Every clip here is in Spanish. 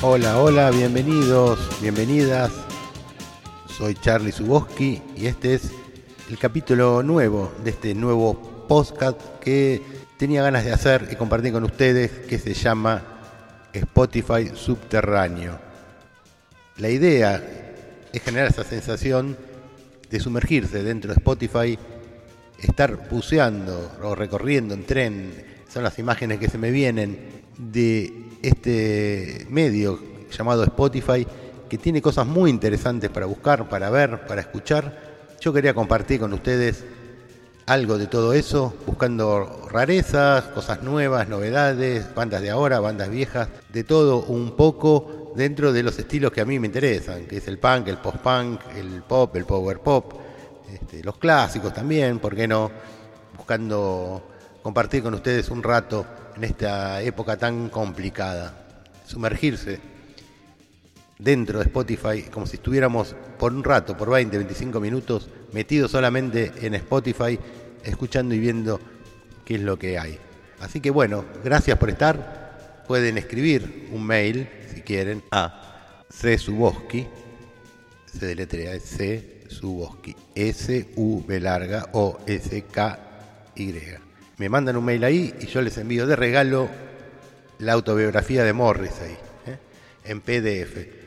Hola, hola, bienvenidos, bienvenidas. Soy Charlie Suboski y este es el capítulo nuevo de este nuevo podcast que tenía ganas de hacer y compartir con ustedes que se llama Spotify Subterráneo. La idea es generar esa sensación de sumergirse dentro de Spotify, estar buceando o recorriendo en tren, son las imágenes que se me vienen de este medio llamado Spotify, que tiene cosas muy interesantes para buscar, para ver, para escuchar. Yo quería compartir con ustedes algo de todo eso, buscando rarezas, cosas nuevas, novedades, bandas de ahora, bandas viejas, de todo un poco dentro de los estilos que a mí me interesan, que es el punk, el post-punk, el pop, el power pop, este, los clásicos también, ¿por qué no? Buscando compartir con ustedes un rato en esta época tan complicada, sumergirse dentro de Spotify como si estuviéramos por un rato, por 20, 25 minutos, metidos solamente en Spotify, escuchando y viendo qué es lo que hay. Así que bueno, gracias por estar. Pueden escribir un mail, si quieren, a Suboski, se deletrea C Suboski, S-U-B larga o S-K-Y. Me mandan un mail ahí y yo les envío de regalo la autobiografía de Morris ahí, ¿eh? en PDF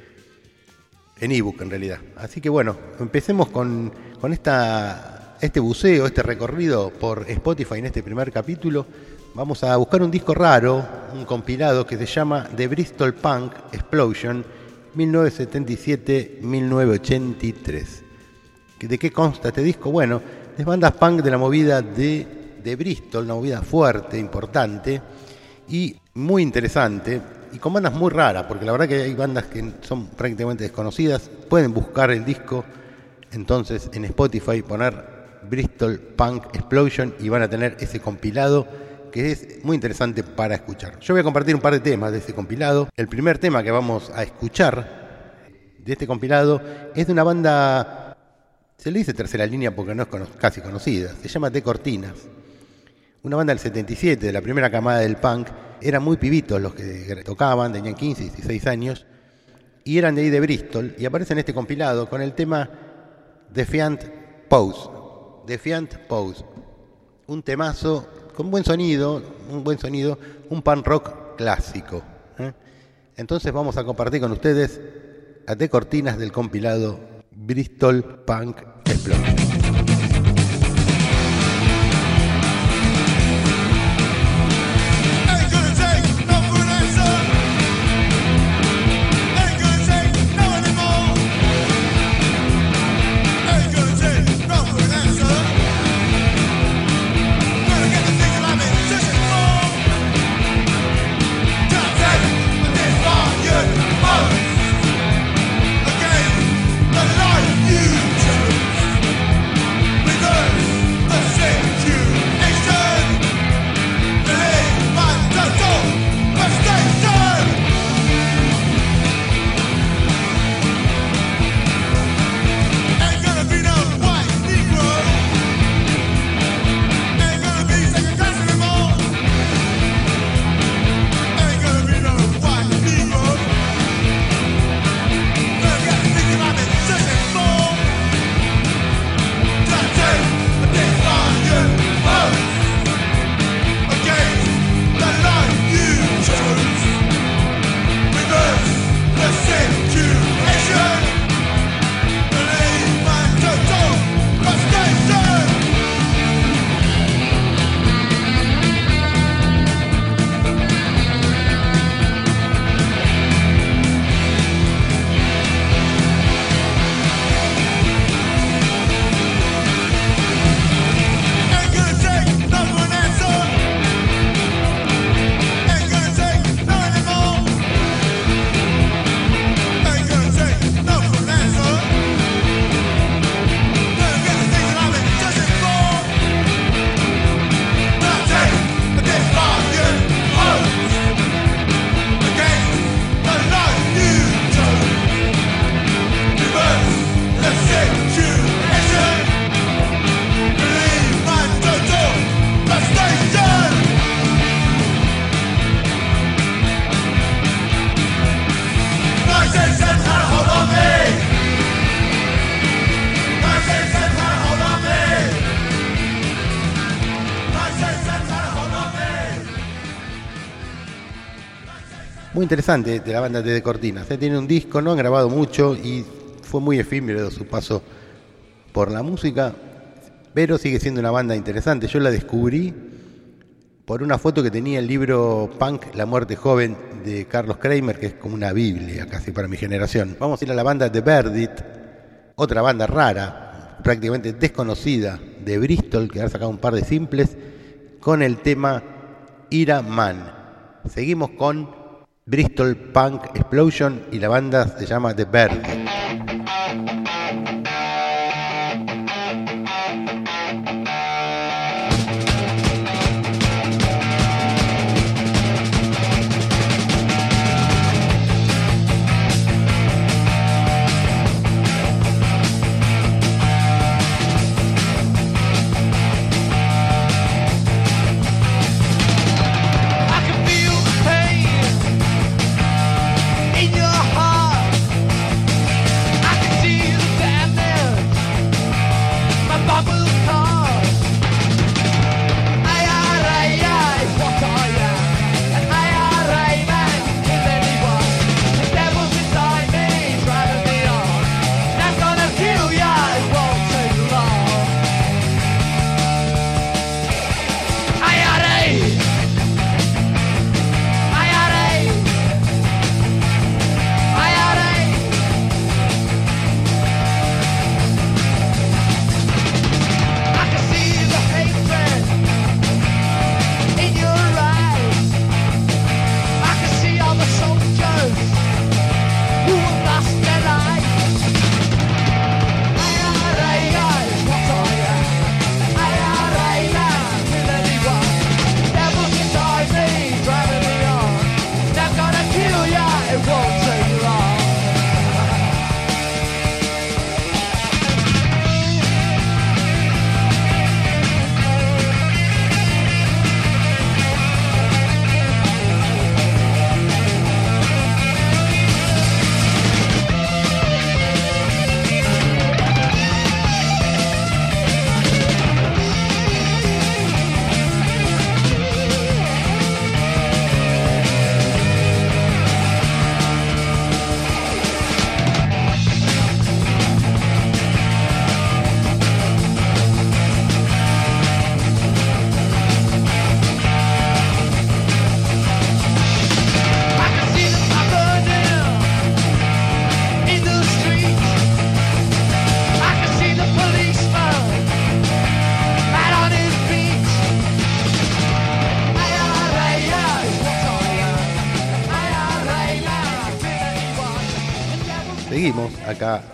en ebook en realidad. Así que bueno, empecemos con, esta, este buceo, este recorrido por Spotify en este primer capítulo. Vamos a buscar un disco raro, un compilado que se llama The Bristol Punk Explosion 1977-1983. ¿De qué consta este disco? Bueno, es bandas punk de la movida de, de Bristol, una movida fuerte, importante y muy interesante y con bandas muy raras, porque la verdad que hay bandas que son prácticamente desconocidas. Pueden buscar el disco entonces en Spotify, poner Bristol Punk Explosion y van a tener ese compilado que es muy interesante para escuchar. Yo voy a compartir un par de temas de ese compilado. El primer tema que vamos a escuchar de este compilado es de una banda, se le dice tercera línea porque no es casi conocida, se llama The Cortinas. Una banda del 77, de la primera camada del punk, eran muy pibitos los que tocaban, tenían 15, 16 años, y eran de ahí de Bristol, y aparecen en este compilado con el tema Defiant Pose. Defiant Pose. Un temazo con buen sonido, un buen sonido, un punk rock clásico. ¿eh? Entonces vamos a compartir con ustedes a de cortinas del compilado Bristol Punk Explosion. Interesante de la banda de Cortinas. ¿eh? Tiene un disco, no han grabado mucho y fue muy efímero su paso por la música, pero sigue siendo una banda interesante. Yo la descubrí por una foto que tenía el libro Punk, La muerte joven de Carlos Kramer, que es como una biblia casi para mi generación. Vamos a ir a la banda de Verdit, otra banda rara, prácticamente desconocida de Bristol, que ha sacado un par de simples, con el tema Ira Man. Seguimos con Bristol Punk Explosion y la banda se llama The Bird.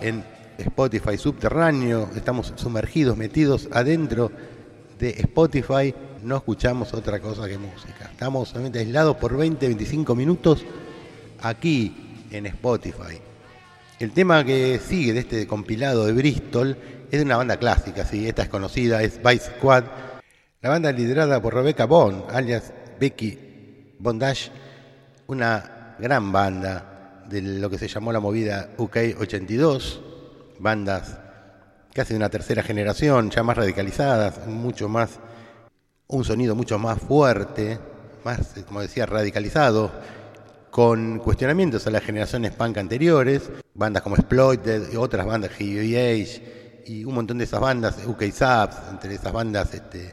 En Spotify subterráneo, estamos sumergidos, metidos adentro de Spotify, no escuchamos otra cosa que música. Estamos solamente aislados por 20, 25 minutos aquí en Spotify. El tema que sigue de este compilado de Bristol es de una banda clásica, sí, esta es conocida, es Vice Squad, la banda liderada por Rebecca Bond, alias Becky Bondage, una gran banda de lo que se llamó la movida UK 82, bandas casi de una tercera generación, ya más radicalizadas, mucho más, un sonido mucho más fuerte, más, como decía, radicalizado, con cuestionamientos a las generaciones punk anteriores, bandas como Exploited otras bandas, Age y un montón de esas bandas, UK Subs, entre esas bandas este,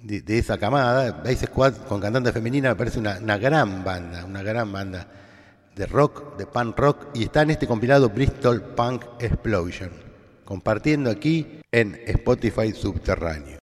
de, esa camada, Vice Squad con cantante femenina me parece una, una gran banda, una gran banda de rock, de punk rock, y está en este compilado Bristol Punk Explosion, compartiendo aquí en Spotify Subterráneo.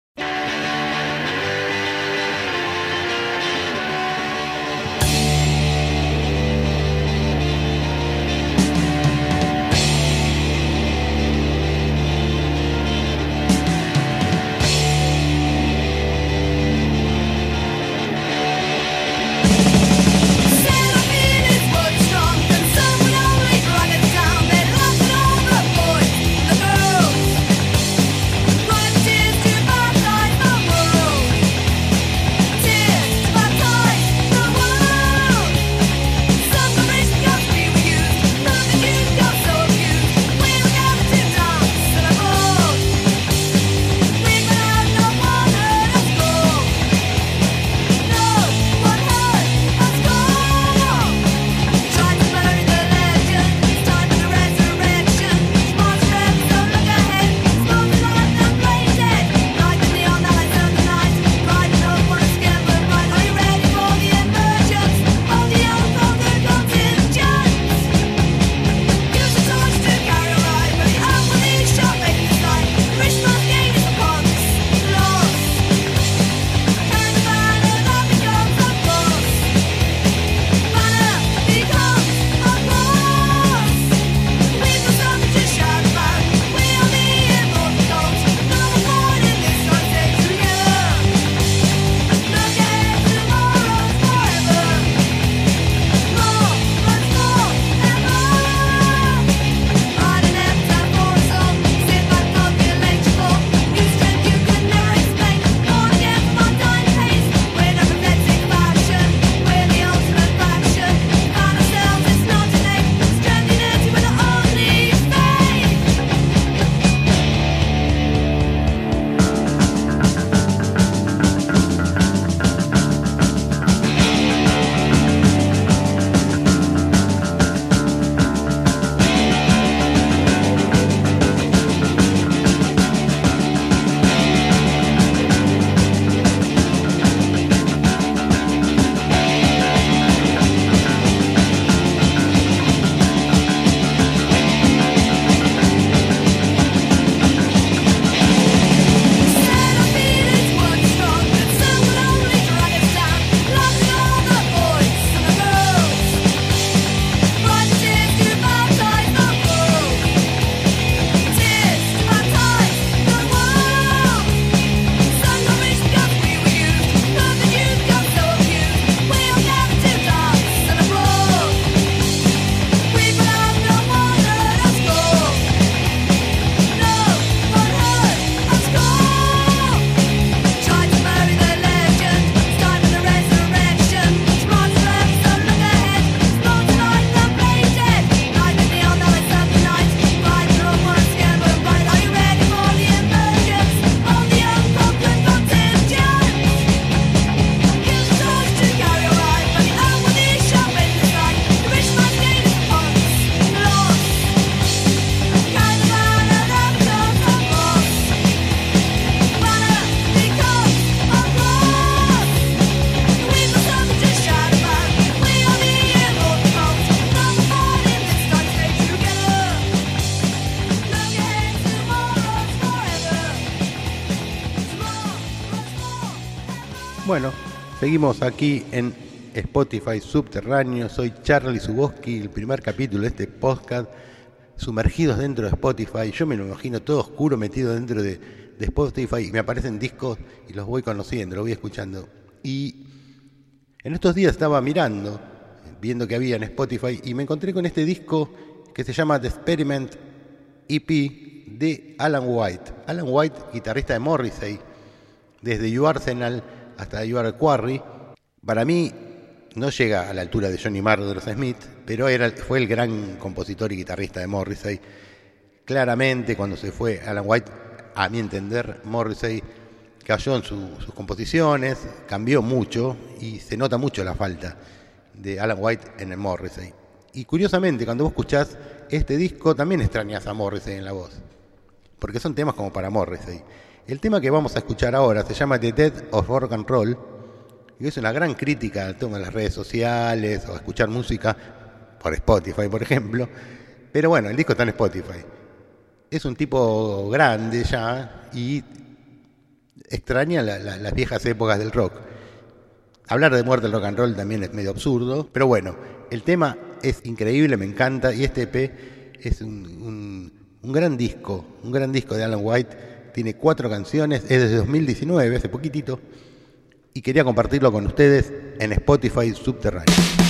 Seguimos aquí en Spotify Subterráneo. Soy Charlie Suboski, el primer capítulo de este podcast, sumergidos dentro de Spotify. Yo me lo imagino todo oscuro metido dentro de, Spotify y me aparecen discos y los voy conociendo, los voy escuchando. Y en estos días estaba mirando, viendo que había en Spotify y me encontré con este disco que se llama The Experiment EP de Alan White. Alan White, guitarrista de Morrissey, desde You Arsenal hasta You Quarry. Para mí no llega a la altura de Johnny Marr Smith, pero era, fue el gran compositor y guitarrista de Morrissey. Claramente cuando se fue Alan White, a mi entender, Morrissey cayó en sus composiciones, cambió mucho y se nota mucho la falta de Alan White en el Morrissey. Y curiosamente, cuando vos escuchás este disco, también extrañas a Morrissey en la voz, porque son temas como para Morrissey. El tema que vamos a escuchar ahora se llama The Dead of Rock and Roll, y es una gran crítica al tema de las redes sociales o escuchar música por Spotify, por ejemplo. Pero bueno, el disco está en Spotify. Es un tipo grande ya y extraña las viejas épocas del rock. Hablar de muerte del rock and roll también es medio absurdo, pero bueno, el tema es increíble, me encanta, y este EP es un, gran disco, un gran disco de Alan White, tiene cuatro canciones, es desde 2019, hace poquitito, y quería compartirlo con ustedes en Spotify Subterráneo.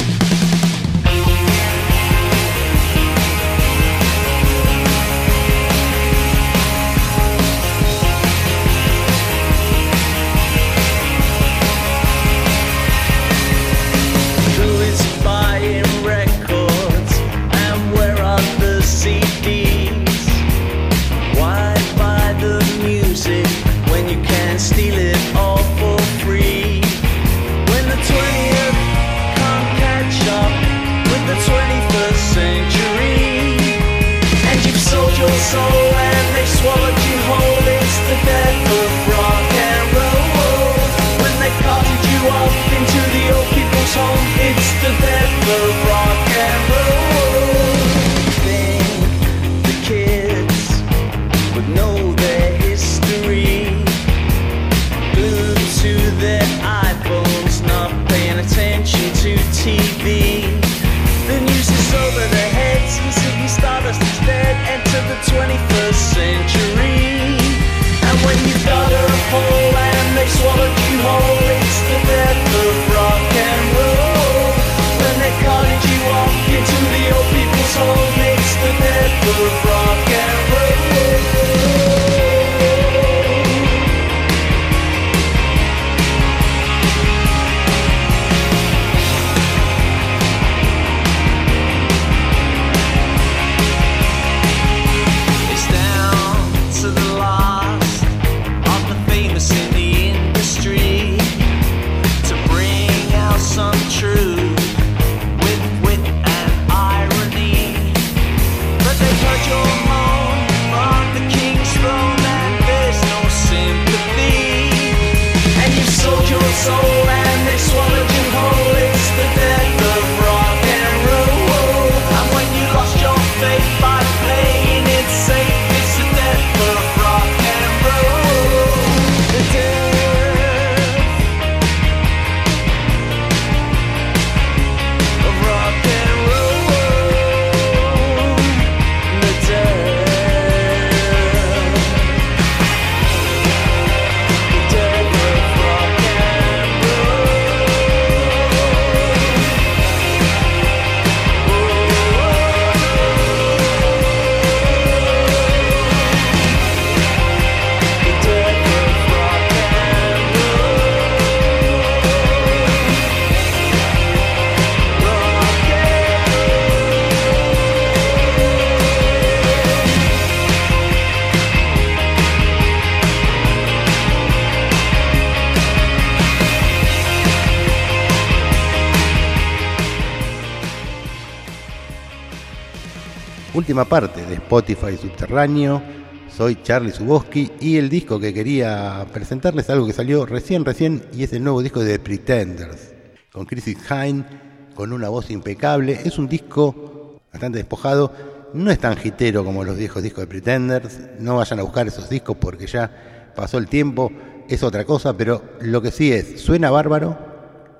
Última parte de Spotify Subterráneo. Soy Charlie Suboski y el disco que quería presentarles algo que salió recién, recién y es el nuevo disco de Pretenders, con Chrissy Hine, con una voz impecable. Es un disco bastante despojado, no es tan gitero como los viejos discos de Pretenders. No vayan a buscar esos discos porque ya pasó el tiempo. es otra cosa, pero lo que sí es, suena bárbaro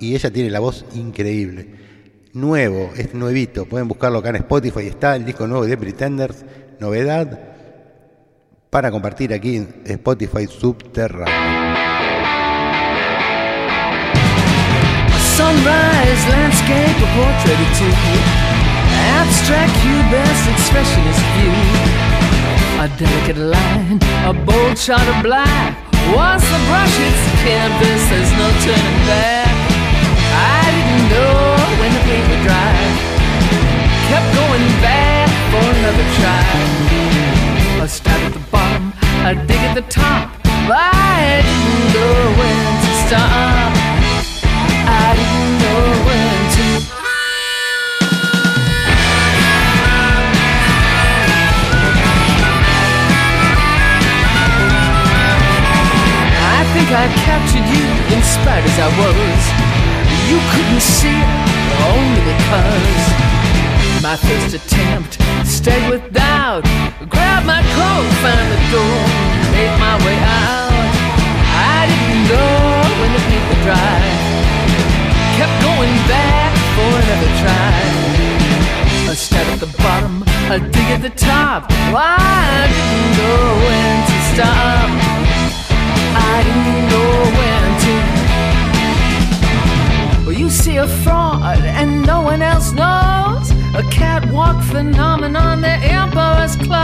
y ella tiene la voz increíble. Nuevo, es nuevito, pueden buscarlo acá en Spotify, está el disco nuevo de Pretenders, novedad, para compartir aquí en Spotify Subterráneo. sunrise landscape, a portrait or two. Abstract cubist, expressionist view. A delicate line, a bold shot of black. Once the brush hits the canvas, there's no turning back. I when the. Kept going back for another try. A start at the bottom, a dig at the top. I didn't know when to stop. I didn't know when to. think I captured you in as I was. You couldn't see it, only because my first attempt stayed without. Grabbed my coat, found the door, made my way out. I didn't know when the would dry. Kept going back for another try. A step at the bottom, a dig at the top. I didn't know when to stop. I didn't know when to. You see a fraud and no one else knows. A catwalk phenomenon, the emperor's clothes.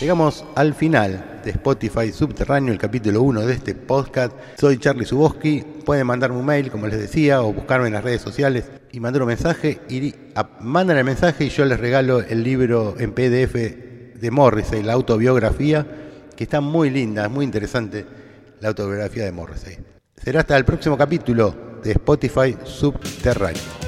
Llegamos al final de Spotify Subterráneo, el capítulo 1 de este podcast. Soy Charlie Suboski. Pueden mandarme un mail, como les decía, o buscarme en las redes sociales y mandar un mensaje. Y mandan el mensaje y yo les regalo el libro en PDF de Morrissey, la autobiografía, que está muy linda, muy interesante la autobiografía de Morrissey. Será hasta el próximo capítulo de Spotify Subterráneo.